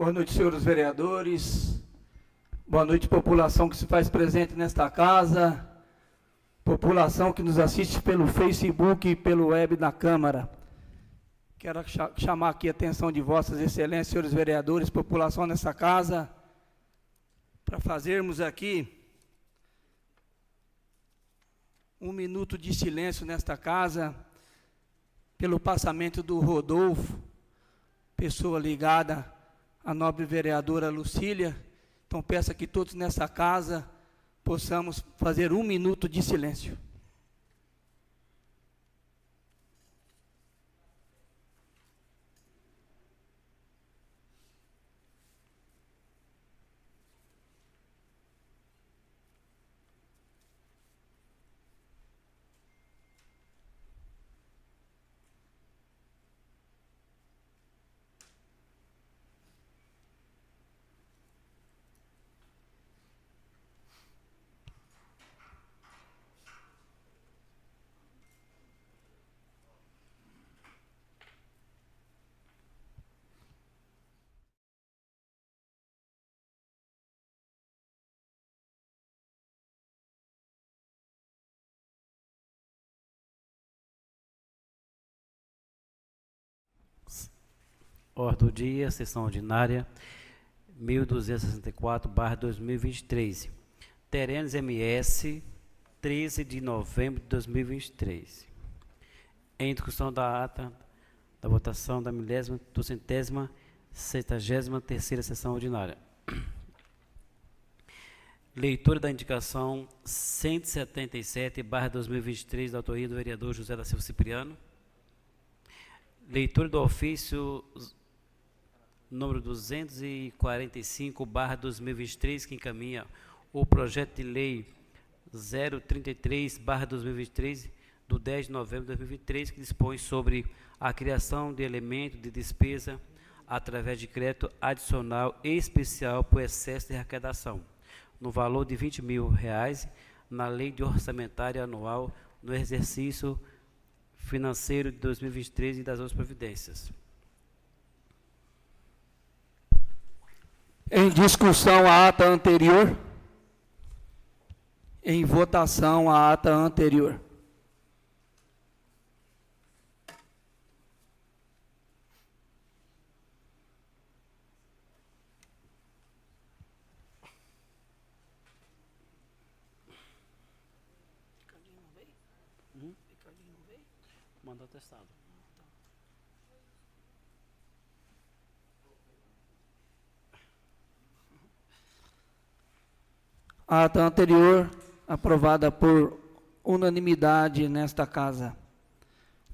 Boa noite, senhores vereadores. Boa noite, população que se faz presente nesta casa. População que nos assiste pelo Facebook e pelo web da Câmara. Quero chamar aqui a atenção de vossas excelências, senhores vereadores, população nessa casa, para fazermos aqui um minuto de silêncio nesta casa, pelo passamento do Rodolfo, pessoa ligada à nobre vereadora Lucília. Então peço que todos nessa casa possamos fazer um minuto de silêncio. Ordem do dia, sessão ordinária, 1264-2023. Terenos MS, 13 de novembro de 2023. Em discussão da ata da votação da milésima, duzentésima, terceira sessão ordinária. Leitura da indicação 177, barra 2023, da autoria do vereador José da Silva Cipriano. Leitura do ofício número 245, barra 2023, que encaminha o projeto de lei 033, barra 2023, do 10 de novembro de 2023, que dispõe sobre a criação de elemento de despesa através de crédito adicional especial por excesso de arrecadação, no valor de 20 mil reais, na lei de orçamentária anual no exercício financeiro de 2023 e das outras providências. Em discussão a ata anterior. Em votação a ata anterior. Mandou testado. A ata anterior, aprovada por unanimidade nesta casa.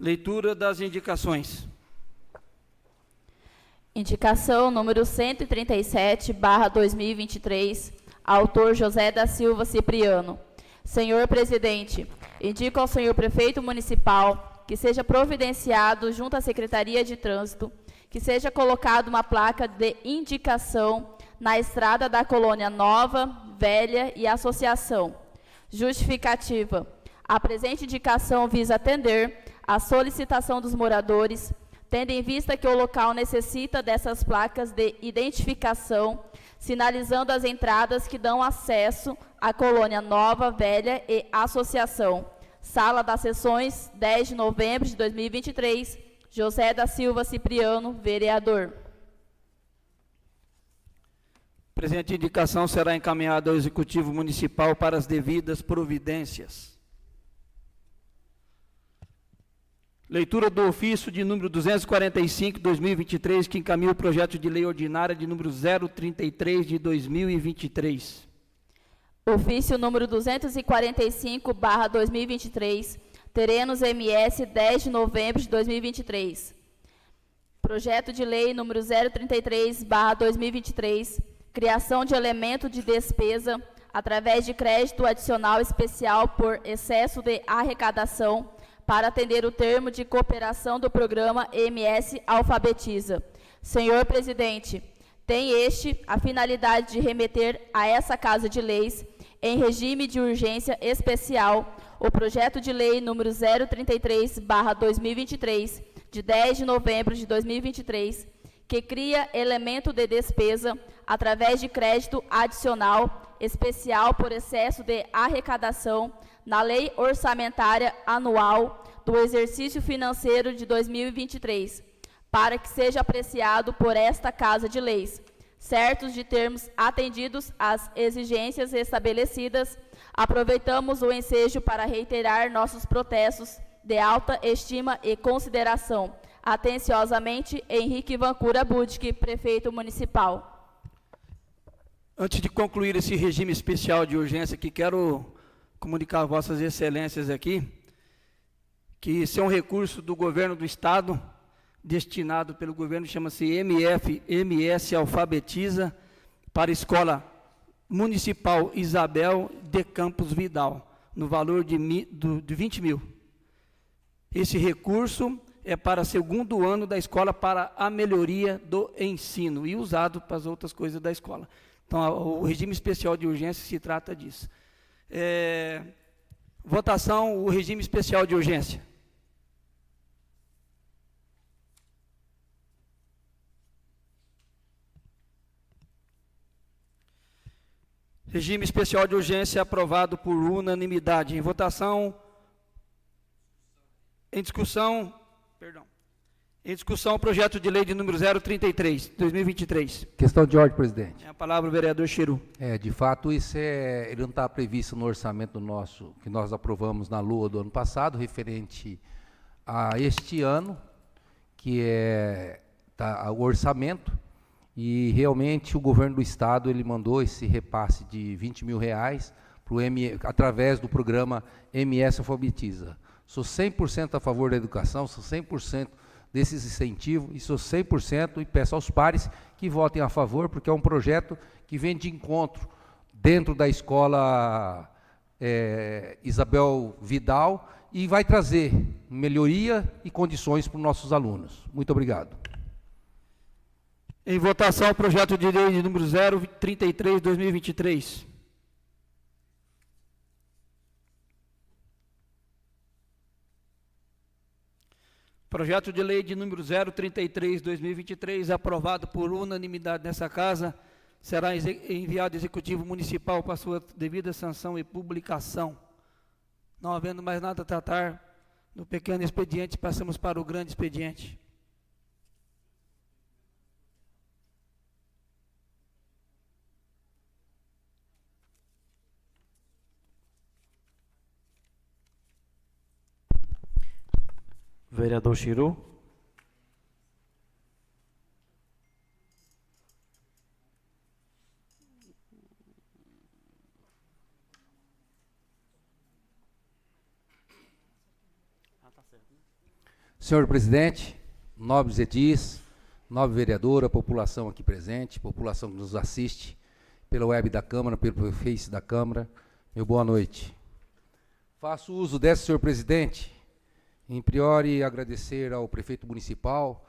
Leitura das indicações. Indicação número 137, barra 2023, autor José da Silva Cipriano. Senhor Presidente, indico ao senhor Prefeito Municipal que seja providenciado junto à Secretaria de Trânsito que seja colocada uma placa de indicação na estrada da Colônia Nova, Velha e Associação. Justificativa. A presente indicação visa atender à solicitação dos moradores, tendo em vista que o local necessita dessas placas de identificação, sinalizando as entradas que dão acesso à Colônia Nova, Velha e Associação. Sala das Sessões, 10 de novembro de 2023. José da Silva Cipriano, vereador. Presente indicação será encaminhada ao Executivo Municipal para as devidas providências. Leitura do ofício de número 245, 2023, que encaminha o projeto de lei ordinária de número 033 de 2023. Ofício número 245, barra 2023, Terenos MS, 10 de novembro de 2023. Projeto de lei número 033, barra 2023, criação de elemento de despesa através de crédito adicional especial por excesso de arrecadação para atender o termo de cooperação do programa MS Alfabetiza. Senhor Presidente, tem este a finalidade de remeter a essa Casa de Leis, em regime de urgência especial, o projeto de lei número 033/2023, de 10 de novembro de 2023, que cria elemento de despesa através de crédito adicional especial por excesso de arrecadação na Lei Orçamentária Anual do Exercício Financeiro de 2023, para que seja apreciado por esta Casa de Leis, certos de termos atendidos às exigências estabelecidas, aproveitamos o ensejo para reiterar nossos protestos de alta estima e consideração. Atenciosamente, Henrique Vancura Budic, prefeito municipal. Antes de concluir esse regime especial de urgência, que quero comunicar a vossas excelências aqui, que isso é um recurso do governo do estado, destinado pelo governo, chama-se MF, MS Alfabetiza, para a escola municipal Isabel de Campos Vidal, no valor de, de 20 mil. Esse recurso é para segundo ano da escola para a melhoria do ensino e usado para as outras coisas da escola. Então, o regime especial de urgência se trata disso. É, votação, o regime especial de urgência. Regime especial de urgência aprovado por unanimidade. Em votação, em discussão, perdão. Em discussão, o projeto de lei de número 033, 2023. Questão de ordem, presidente. É a palavra, o vereador Chiru. É, de fato, isso é, ele não está previsto no orçamento nosso, que nós aprovamos na lua do ano passado, referente a este ano, que é tá, o orçamento, e realmente o governo do estado ele mandou esse repasse de 20 mil reais pro M, através do programa MS Alfabetiza. Sou 100% a favor da educação, sou 100% desses incentivos e sou 100% e peço aos pares que votem a favor, porque é um projeto que vem de encontro dentro da escola é, Isabel Vidal e vai trazer melhoria e condições para os nossos alunos. Muito obrigado. Em votação, o projeto de lei número 033, Projeto de lei de número 033, 2023, aprovado por unanimidade nessa casa, será enviado ao Executivo Municipal para sua devida sanção e publicação. Não havendo mais nada a tratar no pequeno expediente, passamos para o grande expediente. Vereador Chiru. Senhor presidente, nobres edis, nobre vereadora, população aqui presente, população que nos assiste pela web da Câmara, pelo Face da Câmara, meu boa noite. Faço uso dessa, senhor presidente, em priori, agradecer ao prefeito municipal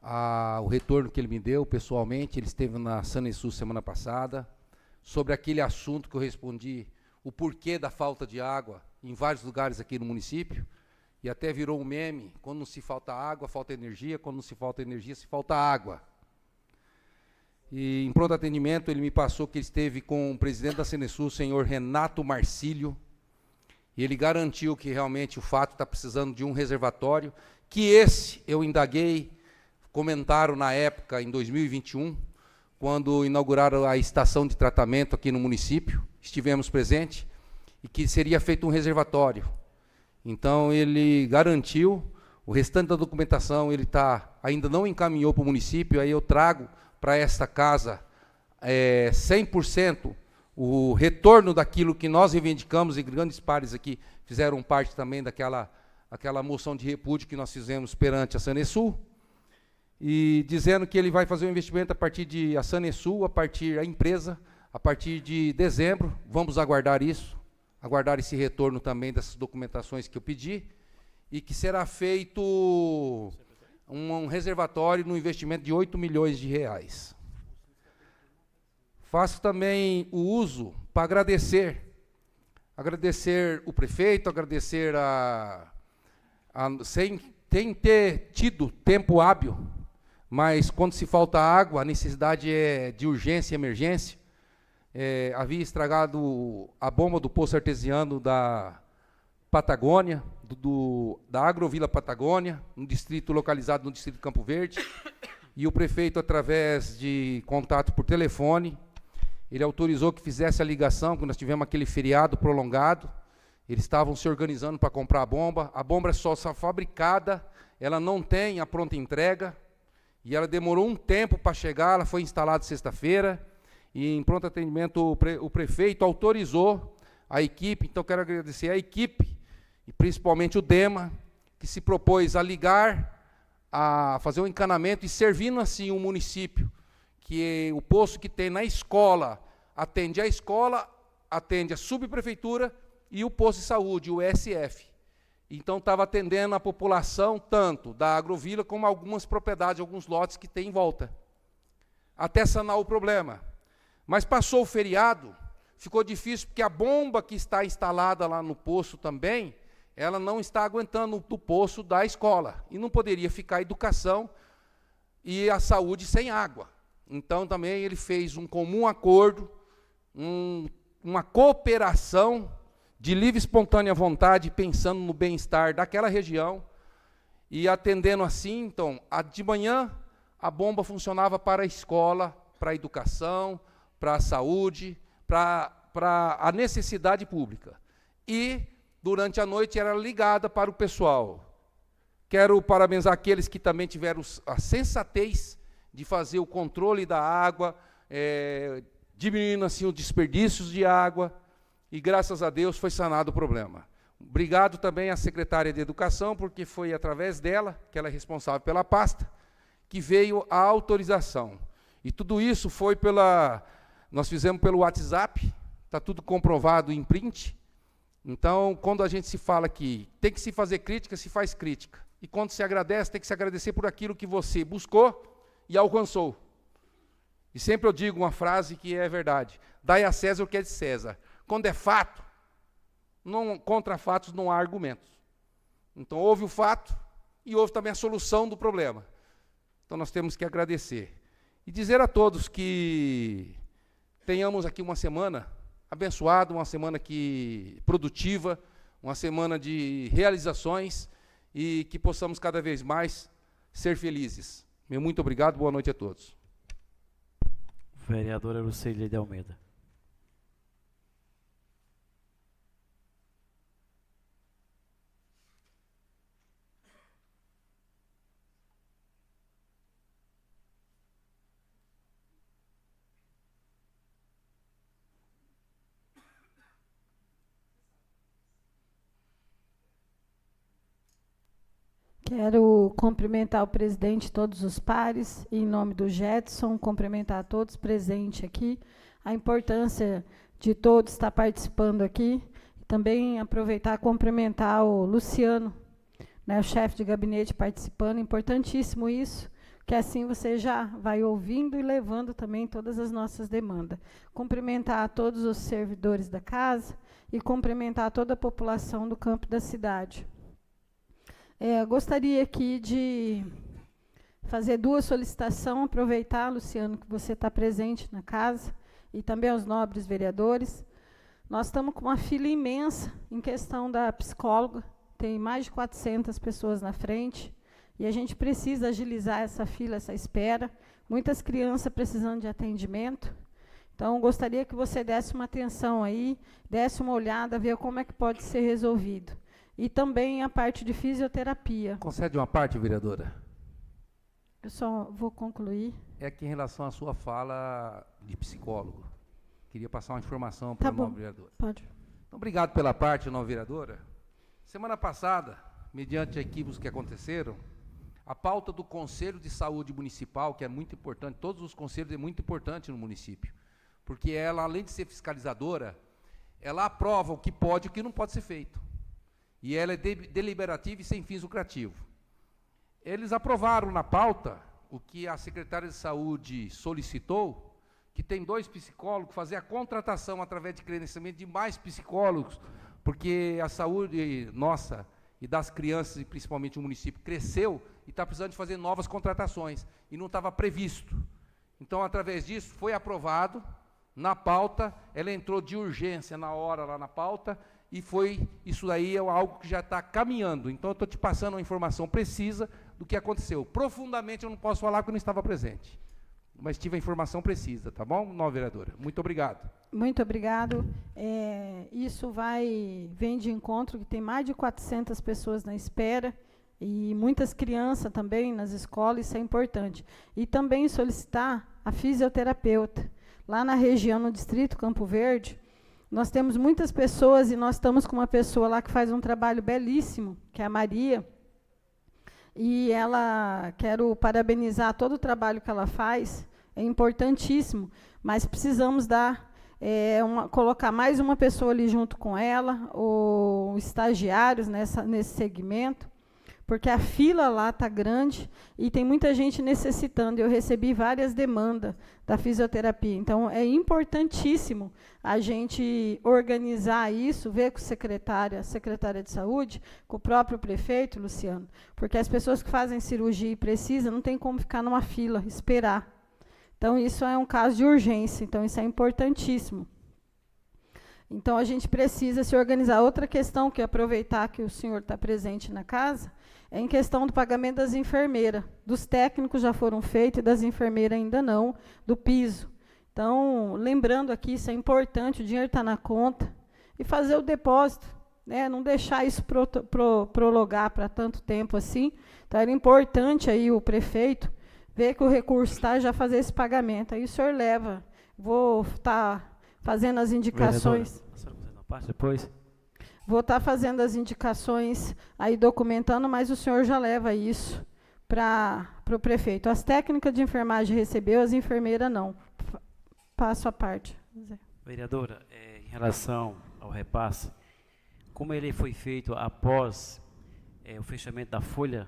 a, o retorno que ele me deu pessoalmente. Ele esteve na Sanesul semana passada, sobre aquele assunto que eu respondi, o porquê da falta de água em vários lugares aqui no município. E até virou um meme: quando não se falta água, falta energia, quando não se falta energia, se falta água. E em pronto atendimento, ele me passou que ele esteve com o presidente da Senesul, senhor Renato Marcílio, e ele garantiu que realmente o fato está precisando de um reservatório, que esse eu indaguei, comentaram na época, em 2021, quando inauguraram a estação de tratamento aqui no município, estivemos presentes, e que seria feito um reservatório. Então ele garantiu, o restante da documentação ele tá, ainda não encaminhou para o município, aí eu trago para esta casa é, 100% o retorno daquilo que nós reivindicamos, e grandes pares aqui fizeram parte também daquela aquela moção de repúdio que nós fizemos perante a Sanesul, e dizendo que ele vai fazer um investimento a partir de a Sanesul, a partir da empresa, a partir de dezembro, vamos aguardar isso, aguardar esse retorno também dessas documentações que eu pedi, e que será feito um, um reservatório no investimento de 8 milhões de reais. Faço também o uso para agradecer. Agradecer o prefeito, agradecer a, a sem, sem ter tido tempo hábil, mas quando se falta água, a necessidade é de urgência e emergência. É, havia estragado a bomba do poço artesiano da Patagônia, do, do, da Agrovila Patagônia, um distrito localizado no distrito de Campo Verde. E o prefeito, através de contato por telefone, ele autorizou que fizesse a ligação, quando nós tivemos aquele feriado prolongado. Eles estavam se organizando para comprar a bomba. A bomba é só, fabricada, ela não tem a pronta entrega. E ela demorou um tempo para chegar, ela foi instalada sexta-feira. E em pronto atendimento, o, pre, o prefeito autorizou a equipe. Então, quero agradecer a equipe, e principalmente o DEMA, que se propôs a ligar, a fazer um encanamento e servindo assim o um município que o posto que tem na escola atende a escola, atende a subprefeitura e o posto de saúde, o SF. Então estava atendendo a população tanto da agrovila como algumas propriedades, alguns lotes que tem em volta. Até sanar o problema. Mas passou o feriado, ficou difícil porque a bomba que está instalada lá no poço também, ela não está aguentando do poço da escola e não poderia ficar a educação e a saúde sem água. Então também ele fez um comum acordo, um, uma cooperação de livre e espontânea vontade, pensando no bem-estar daquela região e atendendo assim. Então, a, de manhã a bomba funcionava para a escola, para a educação, para a saúde, para, para a necessidade pública. E durante a noite era ligada para o pessoal. Quero parabenizar aqueles que também tiveram a sensatez de fazer o controle da água, é, diminuindo assim os desperdícios de água, e graças a Deus foi sanado o problema. Obrigado também à secretária de Educação, porque foi através dela, que ela é responsável pela pasta, que veio a autorização. E tudo isso foi pela. Nós fizemos pelo WhatsApp, está tudo comprovado em print. Então, quando a gente se fala que tem que se fazer crítica, se faz crítica. E quando se agradece, tem que se agradecer por aquilo que você buscou e alcançou. E sempre eu digo uma frase que é verdade: dai a César o que é de César. Quando é fato, não, contra fatos não há argumentos. Então houve o fato e houve também a solução do problema. Então nós temos que agradecer. E dizer a todos que tenhamos aqui uma semana abençoada, uma semana que produtiva, uma semana de realizações e que possamos cada vez mais ser felizes. Meu muito obrigado, boa noite a todos. Vereadora Lucília de Almeida. Quero cumprimentar o presidente e todos os pares, em nome do Jetson, cumprimentar a todos presentes aqui, a importância de todos estar participando aqui, também aproveitar e cumprimentar o Luciano, né, o chefe de gabinete participando, importantíssimo isso, que assim você já vai ouvindo e levando também todas as nossas demandas. Cumprimentar a todos os servidores da casa e cumprimentar toda a população do campo da cidade. É, gostaria aqui de fazer duas solicitações, aproveitar, Luciano, que você está presente na casa, e também aos nobres vereadores. Nós estamos com uma fila imensa em questão da psicóloga, tem mais de 400 pessoas na frente, e a gente precisa agilizar essa fila, essa espera. Muitas crianças precisando de atendimento. Então, gostaria que você desse uma atenção aí, desse uma olhada, ver como é que pode ser resolvido e também a parte de fisioterapia. Concede uma parte, vereadora? Eu só vou concluir. É que em relação à sua fala de psicólogo, queria passar uma informação para tá a nova vereadora. Pode. Então, obrigado pela parte, nova vereadora. Semana passada, mediante equívocos que aconteceram, a pauta do Conselho de Saúde Municipal, que é muito importante, todos os conselhos é muito importante no município, porque ela, além de ser fiscalizadora, ela aprova o que pode e o que não pode ser feito e ela é de, deliberativa e sem fins lucrativos. Eles aprovaram na pauta o que a secretária de Saúde solicitou, que tem dois psicólogos, fazer a contratação através de credenciamento de mais psicólogos, porque a saúde nossa e das crianças, e principalmente o município, cresceu e está precisando de fazer novas contratações, e não estava previsto. Então, através disso, foi aprovado na pauta, ela entrou de urgência na hora lá na pauta, e foi, isso aí é algo que já está caminhando. Então, eu estou te passando uma informação precisa do que aconteceu. Profundamente eu não posso falar porque eu não estava presente. Mas tive a informação precisa, tá bom, nova vereadora? Muito obrigado. Muito obrigado. É, isso vai vem de encontro que tem mais de 400 pessoas na espera e muitas crianças também nas escolas, isso é importante. E também solicitar a fisioterapeuta. Lá na região, no distrito Campo Verde, nós temos muitas pessoas e nós estamos com uma pessoa lá que faz um trabalho belíssimo, que é a Maria. E ela, quero parabenizar todo o trabalho que ela faz, é importantíssimo, mas precisamos dar, é, uma, colocar mais uma pessoa ali junto com ela, ou estagiários nessa, nesse segmento, porque a fila lá está grande e tem muita gente necessitando. Eu recebi várias demandas da fisioterapia. Então, é importantíssimo a gente organizar isso, ver com a secretária, secretária de saúde, com o próprio prefeito, Luciano, porque as pessoas que fazem cirurgia e precisam, não tem como ficar numa fila, esperar. Então, isso é um caso de urgência, então isso é importantíssimo. Então, a gente precisa se organizar. Outra questão que aproveitar que o senhor está presente na casa, em questão do pagamento das enfermeiras. Dos técnicos já foram feitos e das enfermeiras ainda não, do piso. Então, lembrando aqui, isso é importante, o dinheiro está na conta, e fazer o depósito, né, não deixar isso pro, pro, prologar para tanto tempo assim. Então, era importante aí o prefeito ver que o recurso está já fazer esse pagamento. Aí o senhor leva, vou estar tá fazendo as indicações. Vereadora, depois. Vou estar tá fazendo as indicações aí, documentando, mas o senhor já leva isso para o prefeito. As técnicas de enfermagem recebeu, as enfermeiras não. Passo a parte. Vereadora, é, em relação ao repasse, como ele foi feito após é, o fechamento da folha,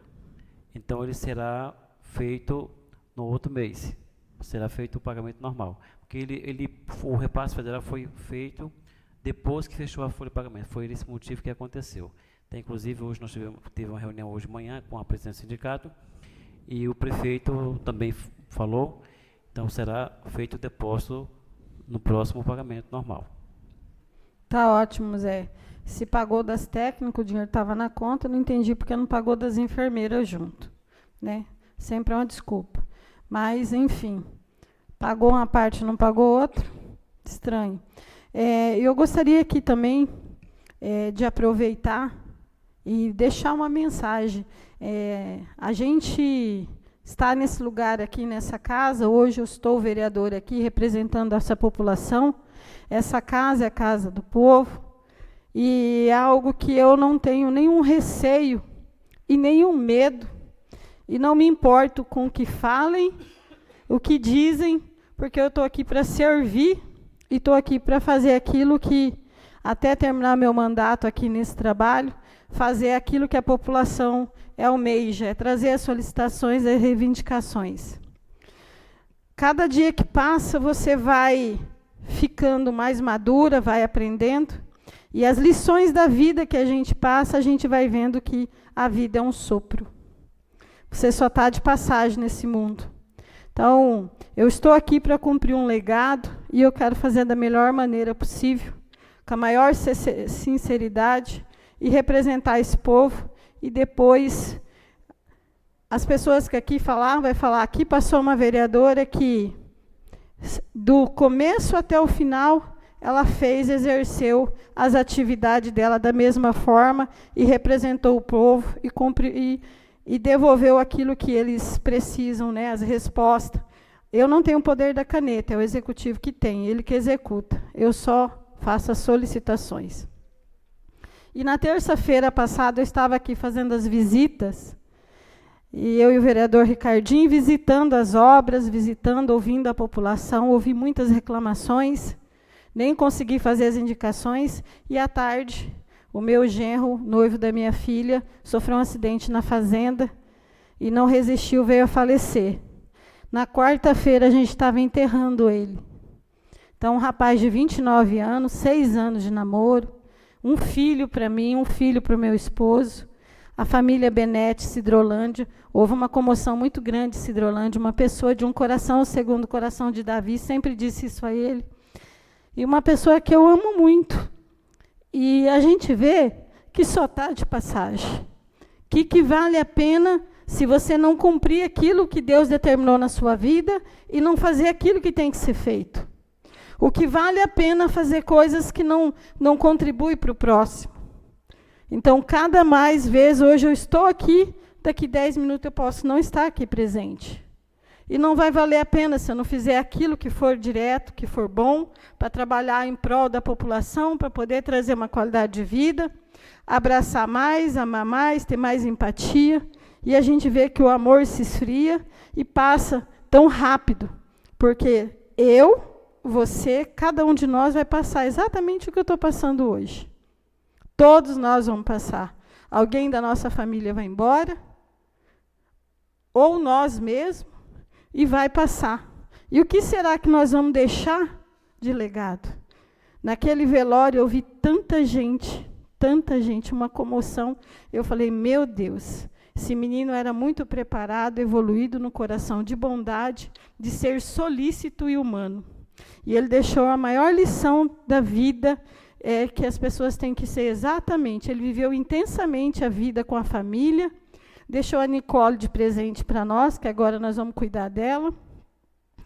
então ele será feito no outro mês. Será feito o pagamento normal. Porque ele, ele, o repasse federal foi feito depois que fechou a folha de pagamento. Foi esse motivo que aconteceu. Então, inclusive, hoje nós tivemos teve uma reunião hoje de manhã com a presidente do sindicato e o prefeito também falou, então será feito o depósito no próximo pagamento normal. Tá ótimo, Zé. Se pagou das técnicas, o dinheiro estava na conta, não entendi porque não pagou das enfermeiras junto. Né? Sempre é uma desculpa. Mas, enfim, pagou uma parte, não pagou outra. Estranho. É, eu gostaria aqui também é, de aproveitar e deixar uma mensagem. É, a gente está nesse lugar aqui, nessa casa, hoje eu estou vereador aqui representando essa população. Essa casa é a casa do povo e é algo que eu não tenho nenhum receio e nenhum medo e não me importo com o que falem, o que dizem, porque eu estou aqui para servir e estou aqui para fazer aquilo que, até terminar meu mandato aqui nesse trabalho, fazer aquilo que a população almeja, é trazer as solicitações e reivindicações. Cada dia que passa, você vai ficando mais madura, vai aprendendo, e as lições da vida que a gente passa, a gente vai vendo que a vida é um sopro. Você só está de passagem nesse mundo. Então, eu estou aqui para cumprir um legado e eu quero fazer da melhor maneira possível, com a maior sinceridade e representar esse povo. E depois as pessoas que aqui falaram, vai falar, aqui passou uma vereadora que do começo até o final ela fez, exerceu as atividades dela da mesma forma e representou o povo e, cumpri, e e devolveu aquilo que eles precisam, né, as respostas. Eu não tenho o poder da caneta, é o executivo que tem, ele que executa. Eu só faço as solicitações. E na terça-feira passada eu estava aqui fazendo as visitas, e eu e o vereador Ricardinho visitando as obras, visitando, ouvindo a população, ouvi muitas reclamações, nem consegui fazer as indicações, e à tarde o meu genro, noivo da minha filha, sofreu um acidente na fazenda e não resistiu, veio a falecer. Na quarta-feira a gente estava enterrando ele. Então, um rapaz de 29 anos, seis anos de namoro, um filho para mim, um filho para o meu esposo. a família Benete, Cidrolândia. Houve uma comoção muito grande Cidrolândia. Uma pessoa de um coração segundo o coração de Davi, sempre disse isso a ele. E uma pessoa que eu amo muito. E a gente vê que só está de passagem. Que, que vale a pena se você não cumprir aquilo que Deus determinou na sua vida e não fazer aquilo que tem que ser feito. O que vale a pena fazer coisas que não, não contribuem para o próximo. Então, cada mais vez, hoje eu estou aqui, daqui 10 minutos eu posso não estar aqui presente. E não vai valer a pena se eu não fizer aquilo que for direto, que for bom, para trabalhar em prol da população, para poder trazer uma qualidade de vida, abraçar mais, amar mais, ter mais empatia. E a gente vê que o amor se esfria e passa tão rápido. Porque eu, você, cada um de nós vai passar exatamente o que eu estou passando hoje. Todos nós vamos passar. Alguém da nossa família vai embora, ou nós mesmos, e vai passar. E o que será que nós vamos deixar de legado? Naquele velório eu vi tanta gente, tanta gente, uma comoção. Eu falei, meu Deus, esse menino era muito preparado, evoluído no coração de bondade, de ser solícito e humano. E ele deixou a maior lição da vida, é, que as pessoas têm que ser exatamente. Ele viveu intensamente a vida com a família, Deixou a Nicole de presente para nós, que agora nós vamos cuidar dela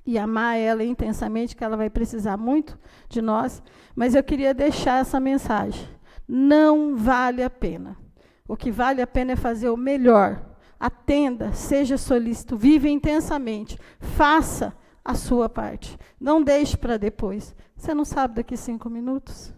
e amar ela intensamente, que ela vai precisar muito de nós. Mas eu queria deixar essa mensagem. Não vale a pena. O que vale a pena é fazer o melhor. Atenda, seja solícito, viva intensamente, faça a sua parte. Não deixe para depois. Você não sabe daqui cinco minutos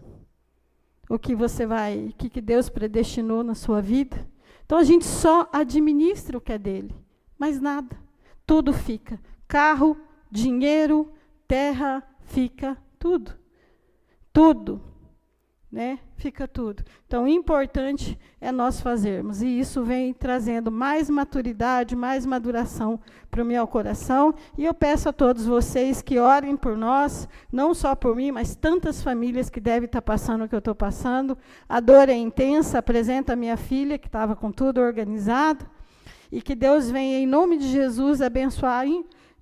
o que você vai, o que Deus predestinou na sua vida? Então a gente só administra o que é dele, mais nada. Tudo fica. Carro, dinheiro, terra, fica tudo. Tudo. Né? Fica tudo. Então, o importante é nós fazermos. E isso vem trazendo mais maturidade, mais maduração para o meu coração. E eu peço a todos vocês que orem por nós, não só por mim, mas tantas famílias que devem estar passando o que eu estou passando. A dor é intensa, apresenta a minha filha, que estava com tudo organizado. E que Deus venha, em nome de Jesus, abençoar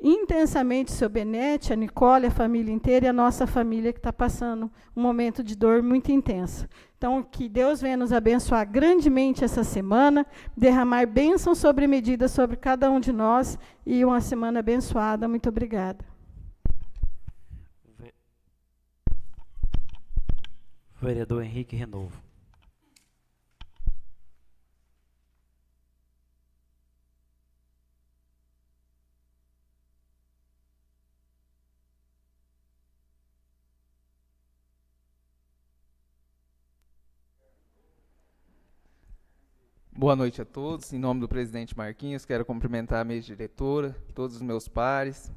intensamente seu Benete, a Nicole, a família inteira e a nossa família que está passando um momento de dor muito intensa. Então, que Deus venha nos abençoar grandemente essa semana, derramar bênção sobre medida sobre cada um de nós e uma semana abençoada. Muito obrigada. Vereador Henrique Renovo. Boa noite a todos. Em nome do presidente Marquinhos, quero cumprimentar a mesa diretora, todos os meus pares.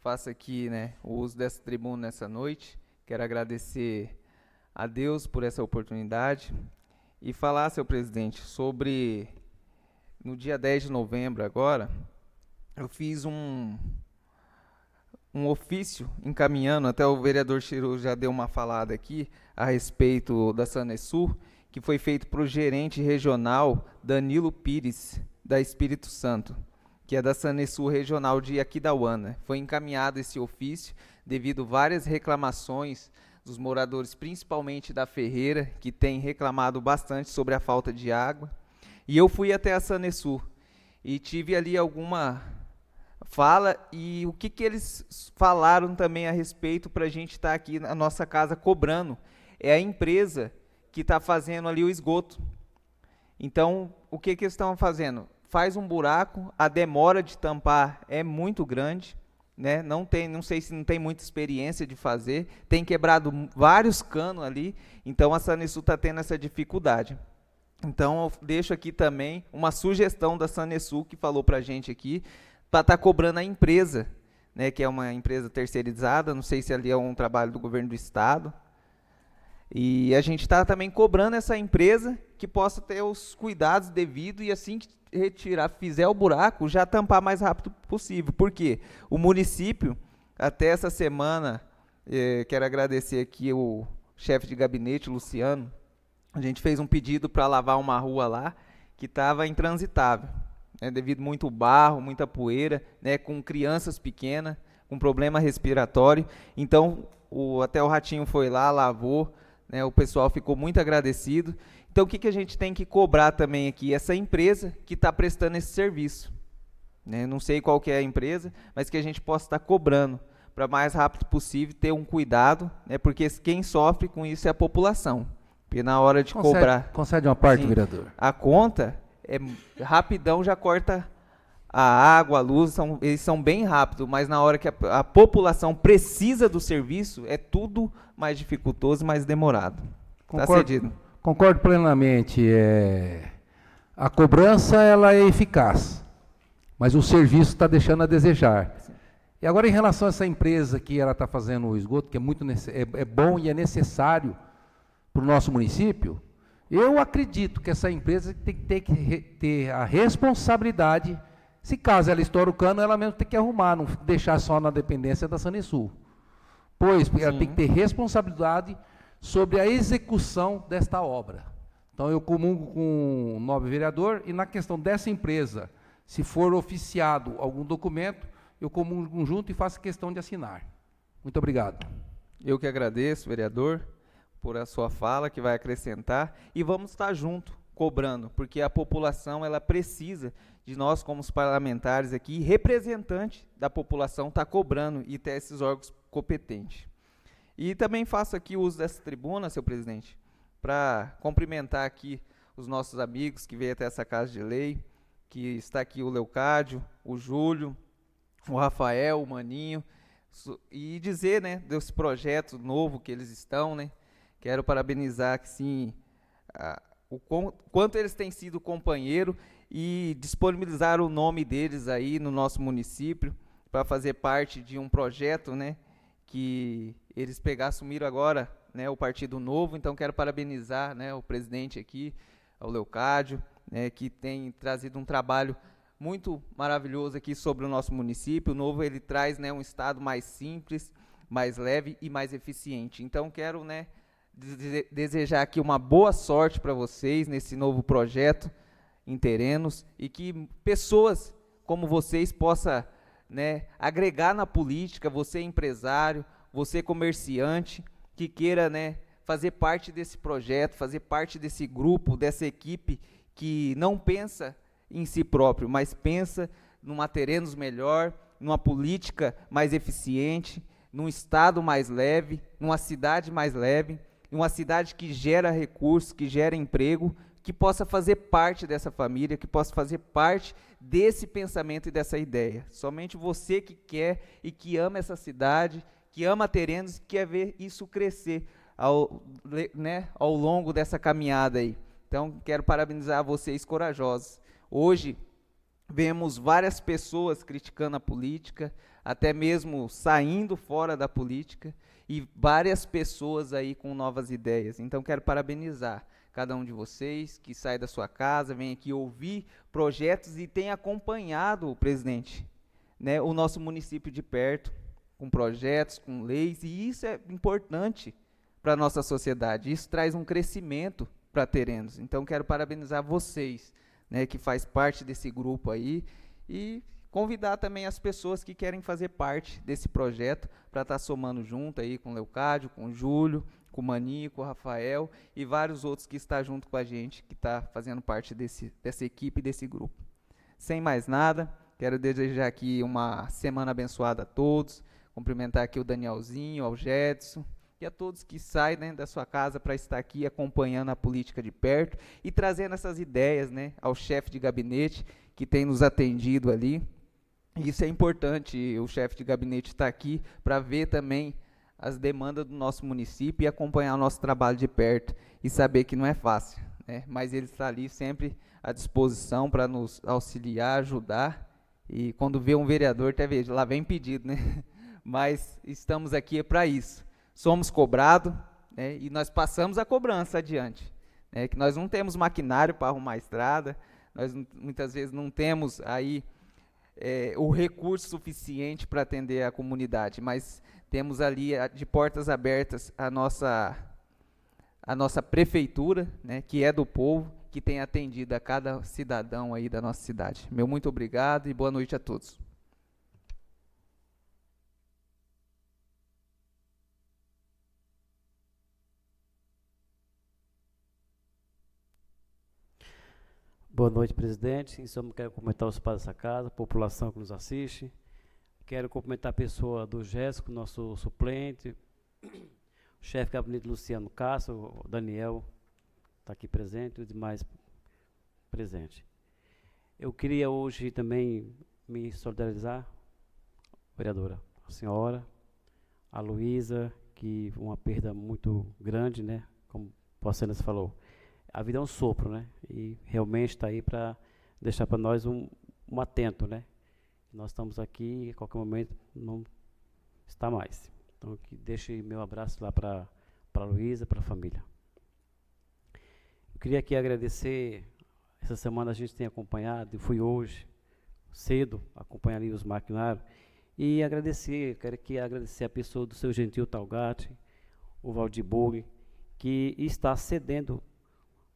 Faço aqui né, o uso dessa tribuna nessa noite. Quero agradecer a Deus por essa oportunidade e falar, seu presidente, sobre no dia 10 de novembro agora, eu fiz um um ofício encaminhando, até o vereador Chiru já deu uma falada aqui a respeito da Sanesul, que foi feito para o gerente regional Danilo Pires, da Espírito Santo, que é da Sanesul Regional de Aquidauana. Foi encaminhado esse ofício devido várias reclamações dos moradores, principalmente da Ferreira, que tem reclamado bastante sobre a falta de água. E eu fui até a Sanesul e tive ali alguma fala e o que, que eles falaram também a respeito para a gente estar tá aqui na nossa casa cobrando. É a empresa que está fazendo ali o esgoto. Então, o que, que estão fazendo? Faz um buraco, a demora de tampar é muito grande, né? Não tem, não sei se não tem muita experiência de fazer, tem quebrado vários canos ali, então a Sanesul está tendo essa dificuldade. Então, eu deixo aqui também uma sugestão da Sanesul, que falou para a gente aqui, para estar tá cobrando a empresa, né, que é uma empresa terceirizada, não sei se ali é um trabalho do governo do estado, e a gente está também cobrando essa empresa que possa ter os cuidados devidos e assim que retirar, fizer o buraco, já tampar mais rápido possível. Por quê? O município, até essa semana, eh, quero agradecer aqui o chefe de gabinete, Luciano, a gente fez um pedido para lavar uma rua lá, que estava intransitável, né, devido muito barro, muita poeira, né, com crianças pequenas, com problema respiratório. Então, o, até o Ratinho foi lá, lavou, né, o pessoal ficou muito agradecido. Então, o que, que a gente tem que cobrar também aqui? Essa empresa que está prestando esse serviço. Né? Não sei qual que é a empresa, mas que a gente possa estar cobrando para mais rápido possível ter um cuidado, né? porque quem sofre com isso é a população. Porque na hora de concede, cobrar. Concede uma parte, Sim. vereador. A conta é rapidão já corta a água, a luz, são, eles são bem rápidos, mas na hora que a, a população precisa do serviço, é tudo mais dificultoso, mais demorado. Está Concordo, cedido. concordo plenamente. É, a cobrança ela é eficaz, mas o serviço está deixando a desejar. E agora em relação a essa empresa que ela está fazendo o esgoto, que é muito é, é bom e é necessário para o nosso município, eu acredito que essa empresa tem que ter, ter a responsabilidade, se caso ela estoura o cano, ela mesmo tem que arrumar, não deixar só na dependência da Sanesul. Pois ela tem que ter responsabilidade sobre a execução desta obra. Então eu comungo com o nobre vereador e na questão dessa empresa, se for oficiado algum documento, eu comungo junto e faço questão de assinar. Muito obrigado. Eu que agradeço, vereador, por a sua fala que vai acrescentar e vamos estar junto cobrando, porque a população ela precisa de nós como os parlamentares aqui, representante da população, estar cobrando e ter esses órgãos competentes. E também faço aqui uso dessa tribuna, seu presidente, para cumprimentar aqui os nossos amigos que veio até essa casa de lei, que está aqui o Leucádio, o Júlio, o Rafael, o Maninho, e dizer, né, desse projeto novo que eles estão, né, quero parabenizar, que sim, a- o quanto eles têm sido companheiro e disponibilizar o nome deles aí no nosso município para fazer parte de um projeto, né, que eles pegaram, assumiram agora, né, o Partido Novo, então quero parabenizar, né, o presidente aqui, o Leucádio, né, que tem trazido um trabalho muito maravilhoso aqui sobre o nosso município. O novo ele traz, né, um estado mais simples, mais leve e mais eficiente. Então quero, né, desejar aqui uma boa sorte para vocês nesse novo projeto em terrenos e que pessoas como vocês possam, né, agregar na política, você empresário, você comerciante que queira, né, fazer parte desse projeto, fazer parte desse grupo, dessa equipe que não pensa em si próprio, mas pensa numa terrenos melhor, numa política mais eficiente, num estado mais leve, numa cidade mais leve, uma cidade que gera recursos, que gera emprego, que possa fazer parte dessa família, que possa fazer parte desse pensamento e dessa ideia. Somente você que quer e que ama essa cidade, que ama Terenos, e quer ver isso crescer ao, né, ao longo dessa caminhada aí. Então, quero parabenizar vocês corajosos. Hoje, vemos várias pessoas criticando a política, até mesmo saindo fora da política, e várias pessoas aí com novas ideias. Então, quero parabenizar cada um de vocês que sai da sua casa, vem aqui ouvir projetos e tem acompanhado, presidente, né, o nosso município de perto, com projetos, com leis, e isso é importante para a nossa sociedade. Isso traz um crescimento para Terenos. Então, quero parabenizar vocês, né, que faz parte desse grupo aí, e convidar também as pessoas que querem fazer parte desse projeto para estar somando junto aí com o Leucádio, com o Júlio, com o Maninho, com o Rafael e vários outros que estão junto com a gente, que está fazendo parte desse, dessa equipe, desse grupo. Sem mais nada, quero desejar aqui uma semana abençoada a todos, cumprimentar aqui o Danielzinho, ao Jetson e a todos que saem né, da sua casa para estar aqui acompanhando a política de perto e trazendo essas ideias né, ao chefe de gabinete que tem nos atendido ali. Isso é importante, o chefe de gabinete está aqui para ver também as demandas do nosso município e acompanhar o nosso trabalho de perto e saber que não é fácil, né? mas ele está ali sempre à disposição para nos auxiliar, ajudar. E quando vê um vereador, até veja, lá vem pedido, né? Mas estamos aqui para isso. Somos cobrados né? e nós passamos a cobrança adiante. Né? Que nós não temos maquinário para arrumar a estrada, nós muitas vezes não temos aí é, o recurso suficiente para atender a comunidade, mas temos ali a- de portas abertas a nossa a nossa prefeitura, né, que é do povo que tem atendido a cada cidadão aí da nossa cidade. Meu muito obrigado e boa noite a todos. Boa noite, presidente. Em suma, quero cumprimentar os pais dessa casa, a população que nos assiste. Quero cumprimentar a pessoa do GESCO, nosso suplente, o chefe de gabinete Luciano Castro, o Daniel está aqui presente e os demais presentes. Eu queria hoje também me solidarizar, vereadora, a senhora, a Luísa, que uma perda muito grande, né? Como o Cenas falou a vida é um sopro, né? E realmente está aí para deixar para nós um, um atento, né? Nós estamos aqui e a qualquer momento não está mais. Então, que deixe meu abraço lá para para Luísa, para a família. Eu queria aqui agradecer. Essa semana a gente tem acompanhado, e fui hoje cedo acompanhar ali os maquinários e agradecer. Quero aqui agradecer a pessoa do seu gentil Talgate, o Valdir que está cedendo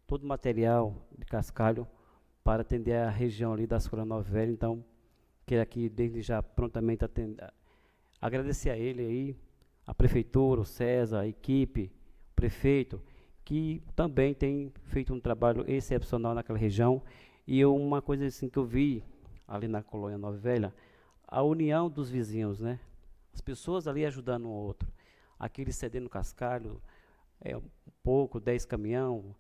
todo material de cascalho para atender a região ali da Escola Nova Velha. Então, quero aqui desde já prontamente atender, agradecer a ele aí, a prefeitura, o César, a equipe, o prefeito, que também tem feito um trabalho excepcional naquela região. E eu, uma coisa assim que eu vi ali na colônia Nova Velha, a união dos vizinhos, né? As pessoas ali ajudando um outro. Aquele cedendo cascalho, é, um pouco, 10 caminhão,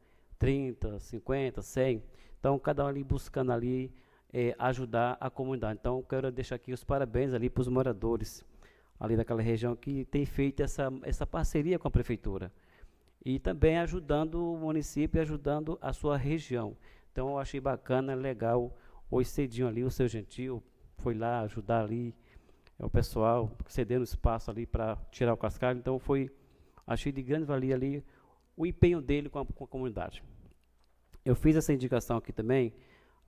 30, 50, 100. Então, cada um ali buscando ali é, ajudar a comunidade. Então, quero deixar aqui os parabéns ali para os moradores ali daquela região que tem feito essa, essa parceria com a prefeitura. E também ajudando o município ajudando a sua região. Então, eu achei bacana, legal, hoje cedinho ali, o seu gentil foi lá ajudar ali é, o pessoal, cedendo espaço ali para tirar o cascalho. Então, foi, achei de grande valia ali o empenho dele com a, com a comunidade. Eu fiz essa indicação aqui também,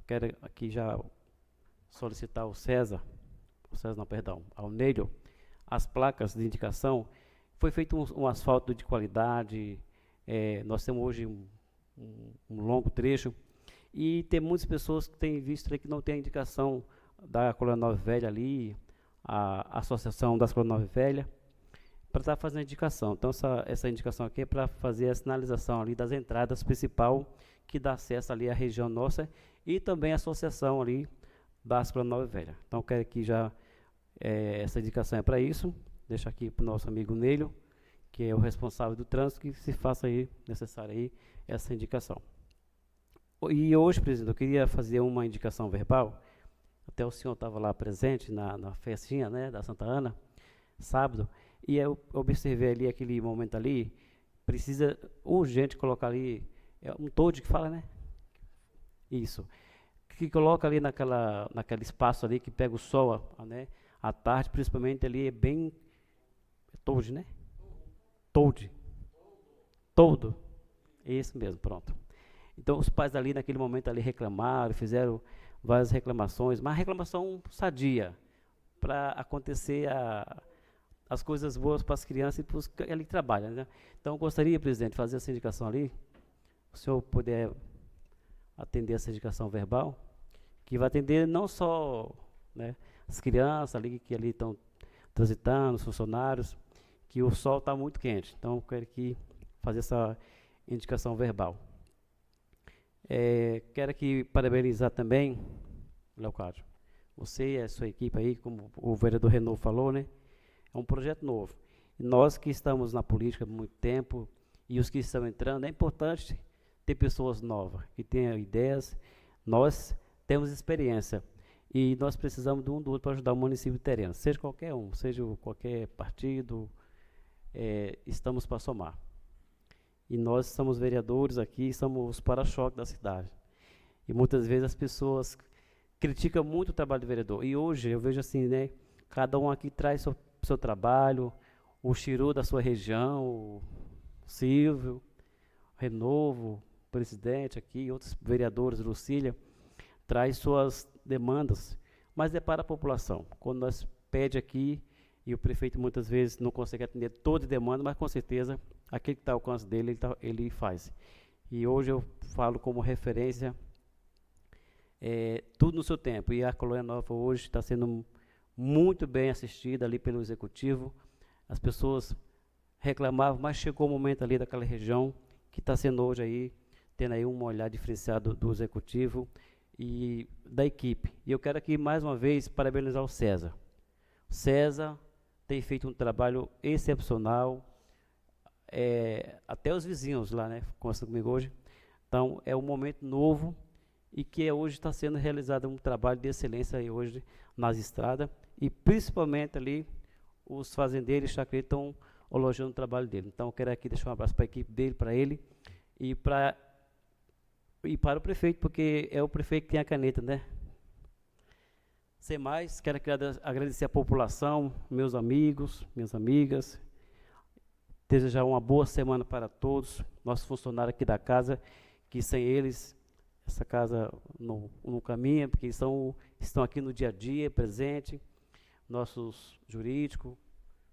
quero aqui já solicitar ao César, o César não, perdão, ao Neilio, as placas de indicação. Foi feito um, um asfalto de qualidade, é, nós temos hoje um, um, um, longo trecho, e tem muitas pessoas que têm visto que não tem a indicação da Colônia Nova Velha ali, a Associação das Colônias Nova Velha, para estar tá fazendo a indicação. Então, essa, essa indicação aqui é para fazer a sinalização ali das entradas principal, que dá acesso ali à região nossa, e também a associação ali da Ascla Nova Velha. Então, quero que já, é, essa indicação é para isso. Deixa aqui para o nosso amigo Neilio, que é o responsável do trânsito, que se faça aí, necessária aí, essa indicação. E hoje, presidente, eu queria fazer uma indicação verbal, até o senhor estava lá presente na, na festinha né, da Santa Ana, sábado, e eu observei ali aquele momento ali, precisa urgente colocar ali, é um todo que fala, né? Isso. Que coloca ali naquela, naquele espaço ali que pega o sol, né? À tarde, principalmente ali, é bem. É toad, né? Toad. Todo. É isso mesmo, pronto. Então os pais ali naquele momento ali reclamaram, fizeram várias reclamações, mas reclamação sadia para acontecer a as coisas boas para as crianças e para os que ali trabalham. Né? Então, gostaria, presidente, de fazer essa indicação ali, o senhor puder atender essa indicação verbal, que vai atender não só né, as crianças ali que ali estão transitando, os funcionários, que o sol está muito quente. Então, quero aqui fazer essa indicação verbal. É, quero aqui parabenizar também, Leocádio, você e a sua equipe aí, como o vereador Renault falou, né? É um projeto novo. Nós que estamos na política há muito tempo e os que estão entrando, é importante ter pessoas novas, que tenham ideias. Nós temos experiência e nós precisamos de um do outro para ajudar o município terreno, seja qualquer um, seja qualquer partido, é, estamos para somar. E nós somos vereadores aqui, somos para-choque da cidade. E muitas vezes as pessoas criticam muito o trabalho do vereador. E hoje eu vejo assim, né? Cada um aqui traz seu seu trabalho, o Chiru da sua região, o Silvio, Renovo, presidente aqui, outros vereadores, Lucília, traz suas demandas, mas é para a população. Quando nós pede aqui, e o prefeito muitas vezes não consegue atender toda a demanda, mas com certeza aquele que está ao alcance dele, ele, tá, ele faz. E hoje eu falo como referência, é, tudo no seu tempo. E a Colônia Nova hoje está sendo muito bem assistida ali pelo executivo. As pessoas reclamavam, mas chegou o momento ali daquela região que está sendo hoje aí, tendo aí um olhar diferenciado do executivo e da equipe. E eu quero aqui mais uma vez parabenizar o César. O César tem feito um trabalho excepcional, é, até os vizinhos lá, né, conversam comigo hoje. Então, é um momento novo e que hoje está sendo realizado um trabalho de excelência aí hoje nas estradas e principalmente ali os fazendeiros chacreiros estão elogiando o trabalho dele. Então, eu quero aqui deixar um abraço para a equipe dele, para ele e para e para o prefeito, porque é o prefeito que tem a caneta, né? Sem mais, quero agradecer a população, meus amigos, minhas amigas, desejar uma boa semana para todos, nossos funcionários aqui da casa, que sem eles essa casa não, não caminha, porque são, estão aqui no dia a dia, presente, nossos jurídicos,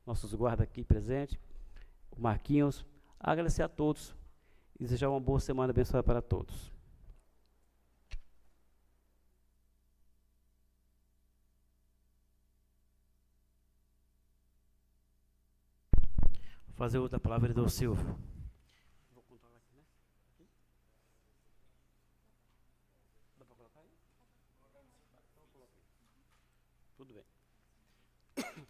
nossos guardas aqui presentes, o Marquinhos, agradecer a todos desejar uma boa semana abençoada para todos. Fazer outra palavra do Silvio. Tudo bem.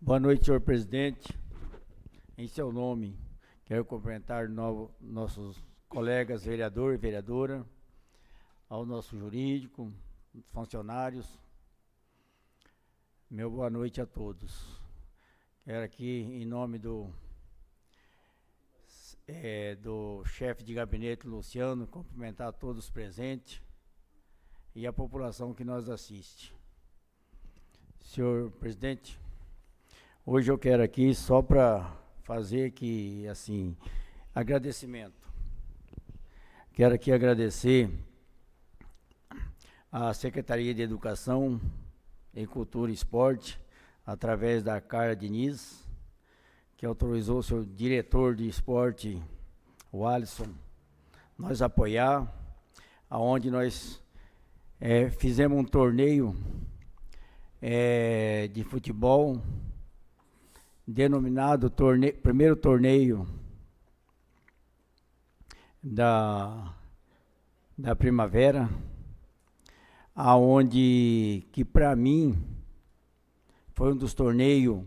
Boa noite, senhor presidente. Em seu nome, quero cumprimentar novo, nossos colegas vereador e vereadora, ao nosso jurídico, funcionários. Meu boa noite a todos. Quero aqui, em nome do, é, do chefe de gabinete, Luciano, cumprimentar todos os presentes e a população que nos assiste. Senhor presidente, hoje eu quero aqui só para fazer que, assim, agradecimento. Quero aqui agradecer à Secretaria de Educação, em Cultura e Esporte, através da Carla Diniz, que autorizou seu diretor de esporte, o Alisson, nós apoiar, aonde nós é, fizemos um torneio é, de futebol denominado torne primeiro torneio da, da primavera, aonde que para mim foi um dos torneios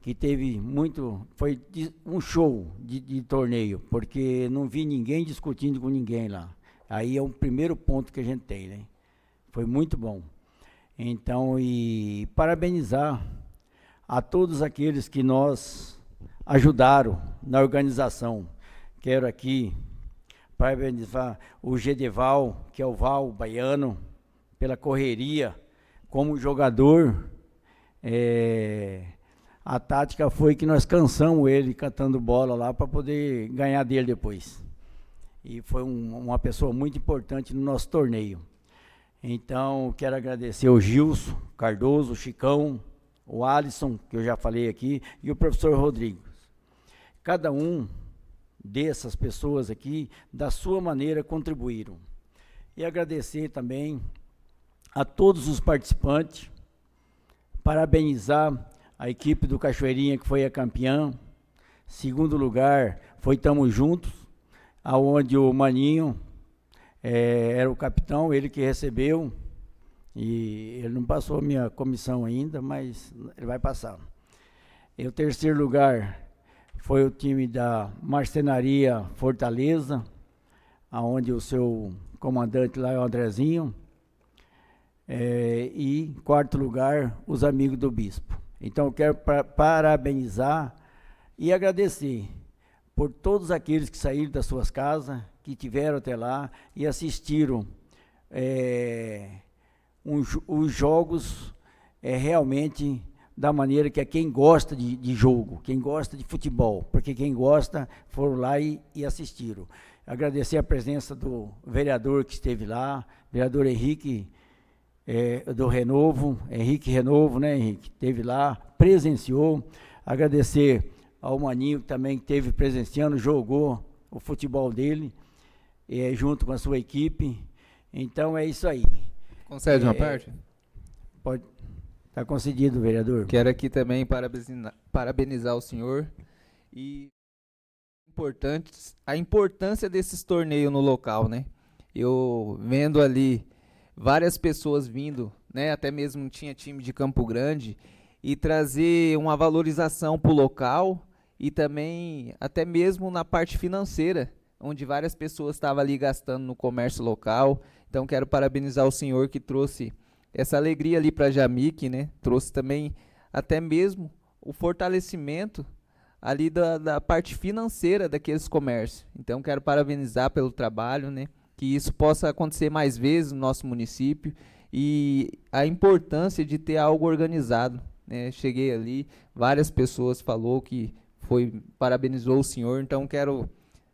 que teve muito, foi um show de, de torneio, porque não vi ninguém discutindo com ninguém lá. Aí é o primeiro ponto que a gente tem, né? Foi muito bom. Então, e parabenizar a todos aqueles que nós ajudaram na organização. Quero aqui parabenizar o Gedeval, que é o Val Baiano, pela correria como jogador. É, a tática foi que nós cansamos ele cantando bola lá para poder ganhar dele depois e foi um, uma pessoa muito importante no nosso torneio. Então, quero agradecer o Gilson Cardoso, o Chicão, o Alisson, que eu já falei aqui, e o professor Rodrigo. Cada um dessas pessoas aqui, da sua maneira, contribuíram. E agradecer também a todos os participantes, parabenizar a equipe do Cachoeirinha, que foi a campeã. Segundo lugar, foi Tamo Juntos aonde o Maninho é, era o capitão, ele que recebeu, e ele não passou a minha comissão ainda, mas ele vai passar. E o terceiro lugar foi o time da Marcenaria Fortaleza, aonde o seu comandante lá é o Andrezinho. É, e em quarto lugar, os amigos do bispo. Então eu quero parabenizar e agradecer por todos aqueles que saíram das suas casas, que tiveram até lá e assistiram é, um, os jogos é, realmente da maneira que é quem gosta de, de, jogo, quem gosta de futebol, porque quem gosta foram lá e, e assistiram. Agradecer a presença do vereador que esteve lá, vereador Henrique é, do Renovo, Henrique Renovo, né, Henrique? Esteve lá, presenciou. Agradecer ao Maninho, que também teve presenciando, jogou o futebol dele, é, junto com a sua equipe. Então é isso aí. Concede uma É, parte? Pode. Está concedido, vereador. Quero aqui também parabenizar, parabenizar o senhor e importantes, a importância desses torneios no local, né? Eu vendo ali várias pessoas vindo, né? Até mesmo tinha time de Campo Grande e trazer uma valorização para o local e também até mesmo na parte financeira, onde várias pessoas estavam ali gastando no comércio local. Então quero parabenizar o senhor que trouxe essa alegria ali para Jamique, né? Trouxe também até mesmo o fortalecimento ali da, da parte financeira daqueles comércios. Então quero parabenizar pelo trabalho, né? Que isso possa acontecer mais vezes no nosso município e a importância de ter algo organizado. Né? Cheguei ali, várias pessoas falou que foi parabenizou o senhor, então quero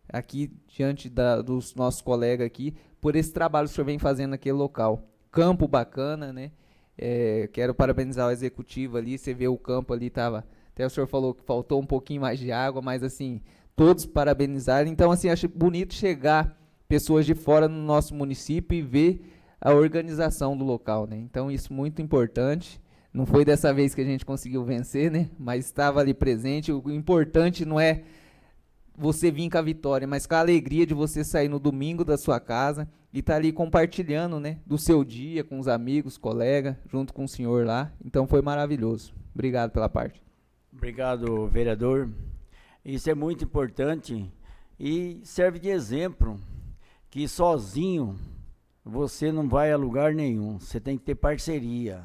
aqui diante da, dos nossos colegas aqui por esse trabalho que o senhor vem fazendo naquele local. Campo bacana, né? É, quero parabenizar o executivo ali. Você vê o campo ali tava. Até o senhor falou que faltou um pouquinho mais de água, mas assim todos parabenizaram. Então assim acho bonito chegar pessoas de fora no nosso município e ver a organização do local, né? Então isso muito importante. Não foi dessa vez que a gente conseguiu vencer, né? Mas estava ali presente. O importante não é você vir com a vitória, mas com a alegria de você sair no domingo da sua casa e estar ali compartilhando, né, do seu dia com os amigos, colegas, junto com o senhor lá. Então foi maravilhoso. Obrigado pela parte. Obrigado, vereador. Isso é muito importante e serve de exemplo que sozinho você não vai a lugar nenhum. Você tem que ter parceria.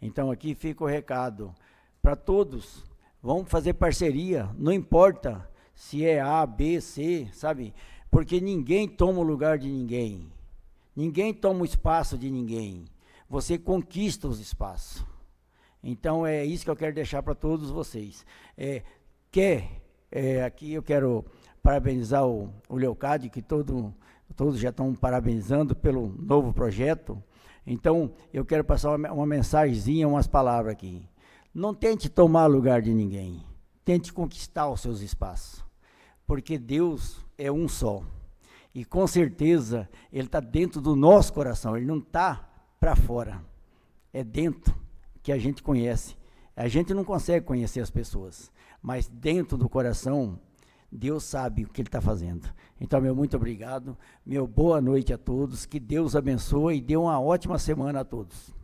Então aqui fica o recado para todos. Vamos fazer parceria, não importa se é A, B, C, sabe? Porque ninguém toma o lugar de ninguém. Ninguém toma o espaço de ninguém. Você conquista os espaços. Então é isso que eu quero deixar para todos vocês. É, quer, é, aqui eu quero parabenizar o, o Leocádio, que todo, todos já estão parabenizando pelo novo projeto. Então, eu quero passar uma, uma mensagenzinha, umas palavras aqui. Não tente tomar lugar de ninguém. Tente conquistar os seus espaços. Porque Deus é um só. E com certeza, Ele está dentro do nosso coração. Ele não está para fora. É dentro que a gente conhece. A gente não consegue conhecer as pessoas. Mas dentro do coração, Deus sabe o que Ele está fazendo. Então, meu muito obrigado. Meu boa noite a todos. Que Deus abençoe e dê uma ótima semana a todos.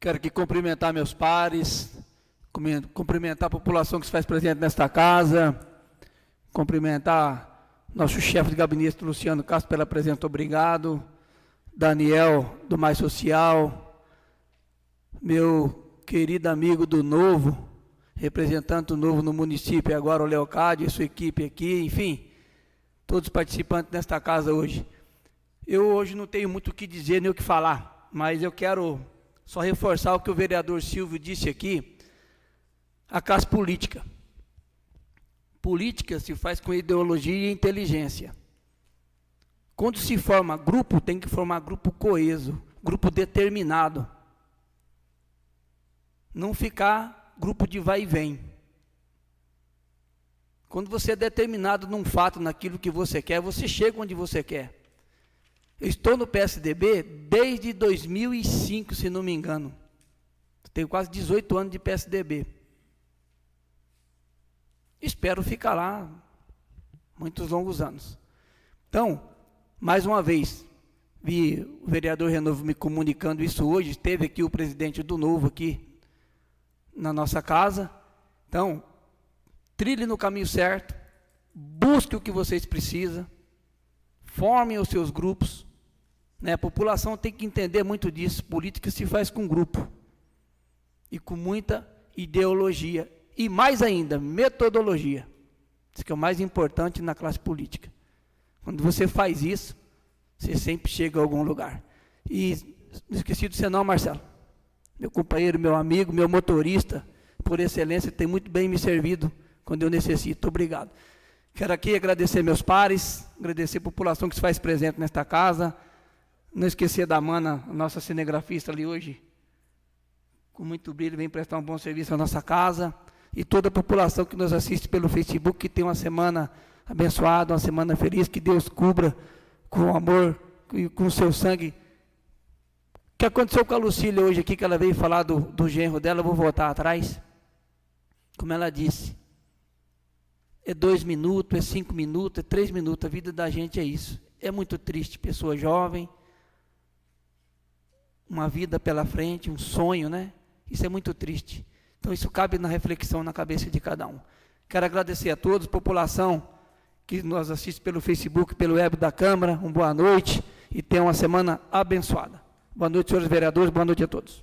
Quero aqui cumprimentar meus pares, cumprimentar a população que se faz presente nesta casa, cumprimentar nosso chefe de gabinete, Luciano Castro, pela presença, obrigado. Daniel, do Mais Social, meu querido amigo do Novo, representante do Novo no município, agora o Leocádio e sua equipe aqui, enfim, todos os participantes desta casa hoje. Eu hoje não tenho muito o que dizer nem o que falar, mas eu quero só reforçar o que o vereador Silvio disse aqui, a classe política. Política se faz com ideologia e inteligência. Quando se forma grupo, tem que formar grupo coeso, grupo determinado. Não ficar grupo de vai e vem. Quando você é determinado num fato, naquilo que você quer, você chega onde você quer. Eu estou no PSDB desde 2005, se não me engano. Tenho quase 18 anos de PSDB. Espero ficar lá muitos longos anos. Então, mais uma vez, vi o vereador Renovo me comunicando isso hoje, esteve aqui o presidente do Novo aqui na nossa casa. Então, trilhe no caminho certo, busque o que vocês precisam, formem os seus grupos. Né? A população tem que entender muito disso. Política se faz com grupo e com muita ideologia e mais ainda, metodologia. Isso que é o mais importante na classe política. Quando você faz isso, você sempre chega a algum lugar. E não esqueci do senão, Marcelo. Meu companheiro, meu amigo, meu motorista, por excelência, tem muito bem me servido quando eu necessito. Obrigado. Quero aqui agradecer meus pares, agradecer a população que se faz presente nesta casa. Não esquecer da Mana, nossa cinegrafista ali hoje. com muito brilho, vem prestar um bom serviço à nossa casa. E toda a população que nos assiste pelo Facebook, que tem uma semana abençoada, uma semana feliz, que Deus cubra com amor e com o seu sangue. Que aconteceu com a Lucília hoje aqui, que ela veio falar do, do genro dela, eu vou voltar atrás. Como ela disse, é dois minutos, é cinco minutos, é três minutos, a vida da gente é isso. É muito triste, pessoa jovem, uma vida pela frente, um sonho, né? Isso é muito triste. Então isso cabe na reflexão na cabeça de cada um. Quero agradecer a todos, população que nos assiste pelo Facebook, pelo web da Câmara, uma boa noite e tenha uma semana abençoada. Boa noite, senhores vereadores, boa noite a todos.